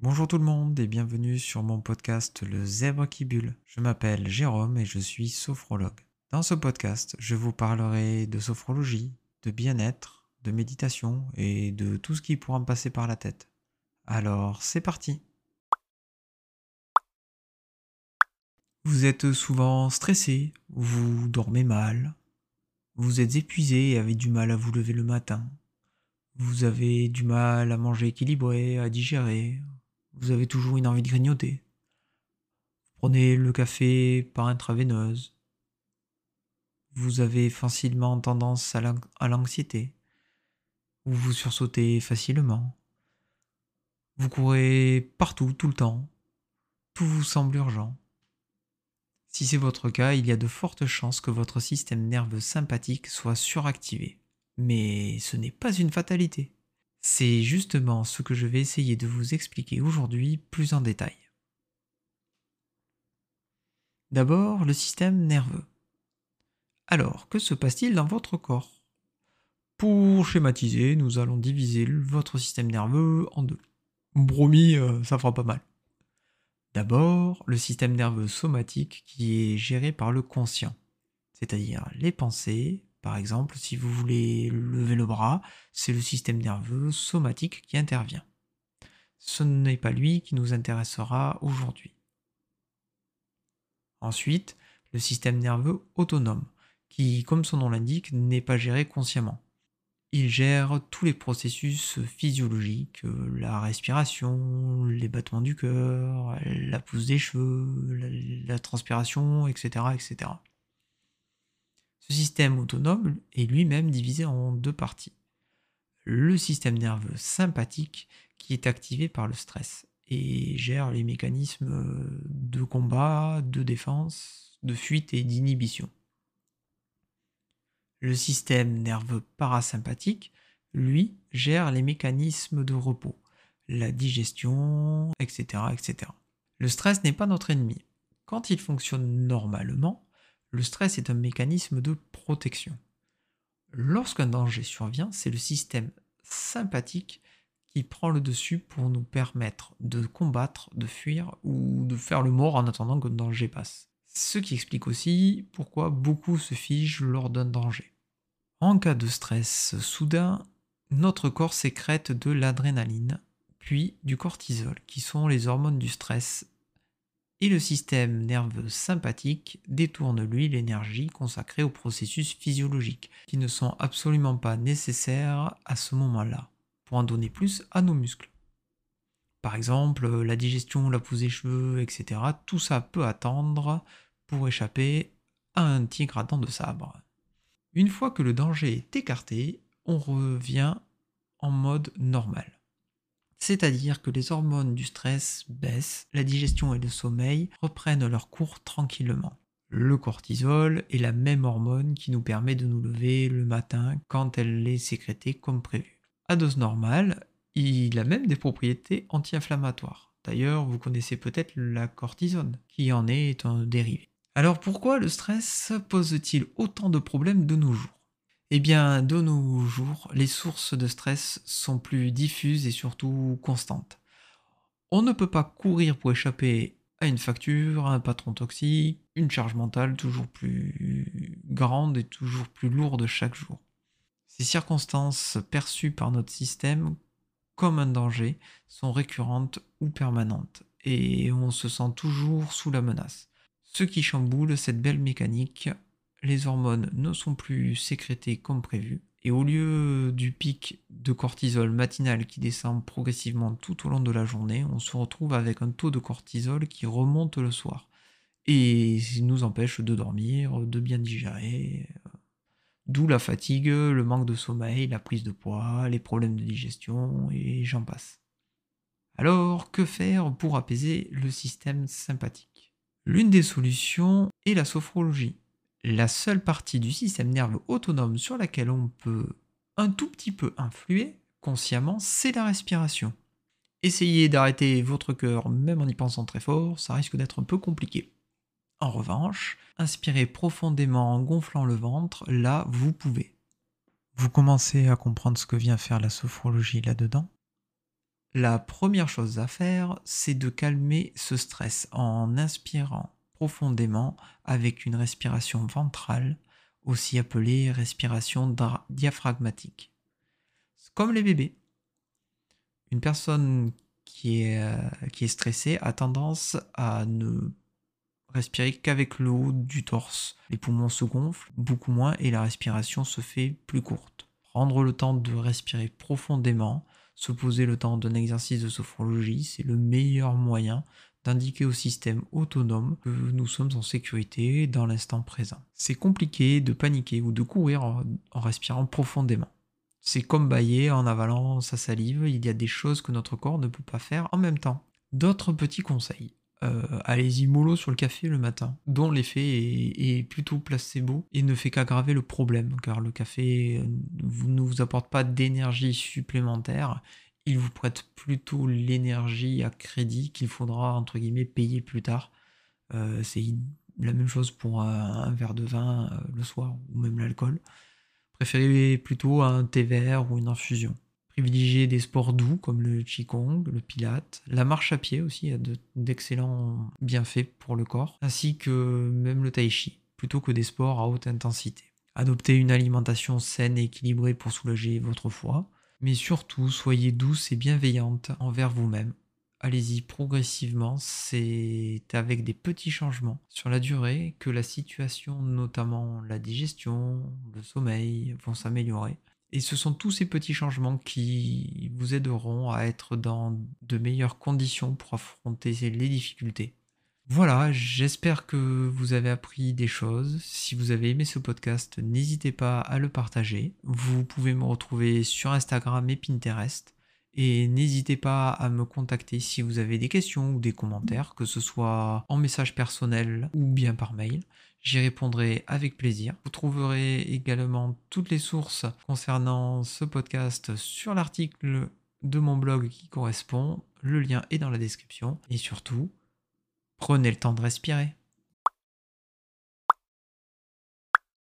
Bonjour tout le monde et bienvenue sur mon podcast Le Zèbre qui bulle. Je m'appelle Jérôme et je suis sophrologue. Dans ce podcast, je vous parlerai de sophrologie, de bien-être, de méditation et de tout ce qui pourra me passer par la tête. Alors, c'est parti Vous êtes souvent stressé, vous dormez mal, vous êtes épuisé et avez du mal à vous lever le matin. Vous avez du mal à manger équilibré, à digérer, vous avez toujours une envie de grignoter. Prenez le café par intraveineuse. Vous avez facilement tendance à l'anxiété. Ou vous sursautez facilement. Vous courez partout, tout le temps. Tout vous semble urgent. Si c'est votre cas, il y a de fortes chances que votre système nerveux sympathique soit suractivé. Mais ce n'est pas une fatalité. C'est justement ce que je vais essayer de vous expliquer aujourd'hui plus en détail. D'abord, le système nerveux. Alors, que se passe-t-il dans votre corps? Pour schématiser, nous allons diviser votre système nerveux en deux. Bromi, euh, ça fera pas mal. D'abord, le système nerveux somatique qui est géré par le conscient, c'est-à-dire les pensées, par exemple, si vous voulez lever le bras, c'est le système nerveux somatique qui intervient. Ce n'est pas lui qui nous intéressera aujourd'hui. Ensuite, le système nerveux autonome, qui, comme son nom l'indique, n'est pas géré consciemment. Il gère tous les processus physiologiques, la respiration, les battements du cœur, la pousse des cheveux, la, transpiration, etc., etc. Ce système autonome est lui-même divisé en deux parties. Le système nerveux sympathique qui est activé par le stress et gère les mécanismes de combat, de défense, de fuite et d'inhibition. Le système nerveux parasympathique, lui, gère les mécanismes de repos, la digestion, etc. etc. Le stress n'est pas notre ennemi. Quand il fonctionne normalement, le stress est un mécanisme de protection. Lorsqu'un danger survient, c'est le système sympathique qui prend le dessus pour nous permettre de combattre, de fuir ou de faire le mort en attendant que le danger passe. Ce qui explique aussi pourquoi beaucoup se figent lors d'un danger. En cas de stress soudain, notre corps sécrète de l'adrénaline, puis du cortisol, qui sont les hormones du stress et le système nerveux sympathique détourne lui l'énergie consacrée aux processus physiologiques, qui ne sont absolument pas nécessaires à ce moment-là, pour en donner plus à nos muscles. Par exemple, la digestion, la pousse des cheveux, etc., tout ça peut attendre pour échapper à un tigre à dents de sabre. Une fois que le danger est écarté, on revient en mode normal. C'est-à-dire que les hormones du stress baissent, la digestion et le sommeil reprennent leur cours tranquillement. Le cortisol est la même hormone qui nous permet de nous lever le matin quand elle est sécrétée comme prévu. À dose normale, il a même des propriétés anti-inflammatoires. D'ailleurs, vous connaissez peut-être la cortisone, qui en est un dérivé. Alors pourquoi le stress pose-t-il autant de problèmes de nos jours? Eh bien, de nos jours, les sources de stress sont plus diffuses et surtout constantes. On ne peut pas courir pour échapper à une facture, à un patron toxique, une charge mentale toujours plus grande et toujours plus lourde chaque jour. Ces circonstances perçues par notre système comme un danger sont récurrentes ou permanentes et on se sent toujours sous la menace. Ce qui chamboule cette belle mécanique les hormones ne sont plus sécrétées comme prévu, et au lieu du pic de cortisol matinal qui descend progressivement tout au long de la journée, on se retrouve avec un taux de cortisol qui remonte le soir, et nous empêche de dormir, de bien digérer. D'où la fatigue, le manque de sommeil, la prise de poids, les problèmes de digestion, et j'en passe. Alors, que faire pour apaiser le système sympathique? L'une des solutions est la sophrologie la seule partie du système nerveux autonome sur laquelle on peut un tout petit peu influer consciemment, c'est la respiration. Essayez d'arrêter votre cœur même en y pensant très fort, ça risque d'être un peu compliqué. En revanche, inspirez profondément en gonflant le ventre, là vous pouvez. Vous commencez à comprendre ce que vient faire la sophrologie là-dedans? La première chose à faire, c'est de calmer ce stress en inspirant profondément avec une respiration ventrale, aussi appelée respiration diaphragmatique. Comme les bébés. Une personne qui est, euh, qui est stressée a tendance à ne respirer qu'avec le haut du torse. Les poumons se gonflent beaucoup moins et la respiration se fait plus courte. Prendre le temps de respirer profondément, se poser le temps d'un exercice de sophrologie, c'est le meilleur moyen d'indiquer au système autonome que nous sommes en sécurité dans l'instant présent. C'est compliqué de paniquer ou de courir en respirant profondément. C'est comme bailler en avalant sa salive, il y a des choses que notre corps ne peut pas faire en même temps. D'autres petits conseils. Euh, allez-y mollo sur le café le matin, dont l'effet est, plutôt placebo et ne fait qu'aggraver le problème, car le café euh, ne vous apporte pas d'énergie supplémentaire, il vous prête plutôt l'énergie à crédit qu'il faudra entre guillemets payer plus tard. Euh, c'est la même chose pour un, verre de vin le soir ou même l'alcool. Préférez plutôt un thé vert ou une infusion. Privilégiez des sports doux comme le qigong, le pilate, la marche à pied aussi a d'excellents bienfaits pour le corps, ainsi que même le tai chi, plutôt que des sports à haute intensité. Adoptez une alimentation saine et équilibrée pour soulager votre foie, mais surtout soyez douce et bienveillante envers vous-même. Allez-y progressivement, c'est avec des petits changements sur la durée que la situation, notamment la digestion, le sommeil, vont s'améliorer. Et ce sont tous ces petits changements qui vous aideront à être dans de meilleures conditions pour affronter les difficultés. Voilà, j'espère que vous avez appris des choses. Si vous avez aimé ce podcast, n'hésitez pas à le partager. Vous pouvez me retrouver sur Instagram et Pinterest. Et n'hésitez pas à me contacter si vous avez des questions ou des commentaires, que ce soit en message personnel ou bien par mail. J'y répondrai avec plaisir. Vous trouverez également toutes les sources concernant ce podcast sur l'article de mon blog qui correspond. Le lien est dans la description. Et surtout, prenez le temps de respirer.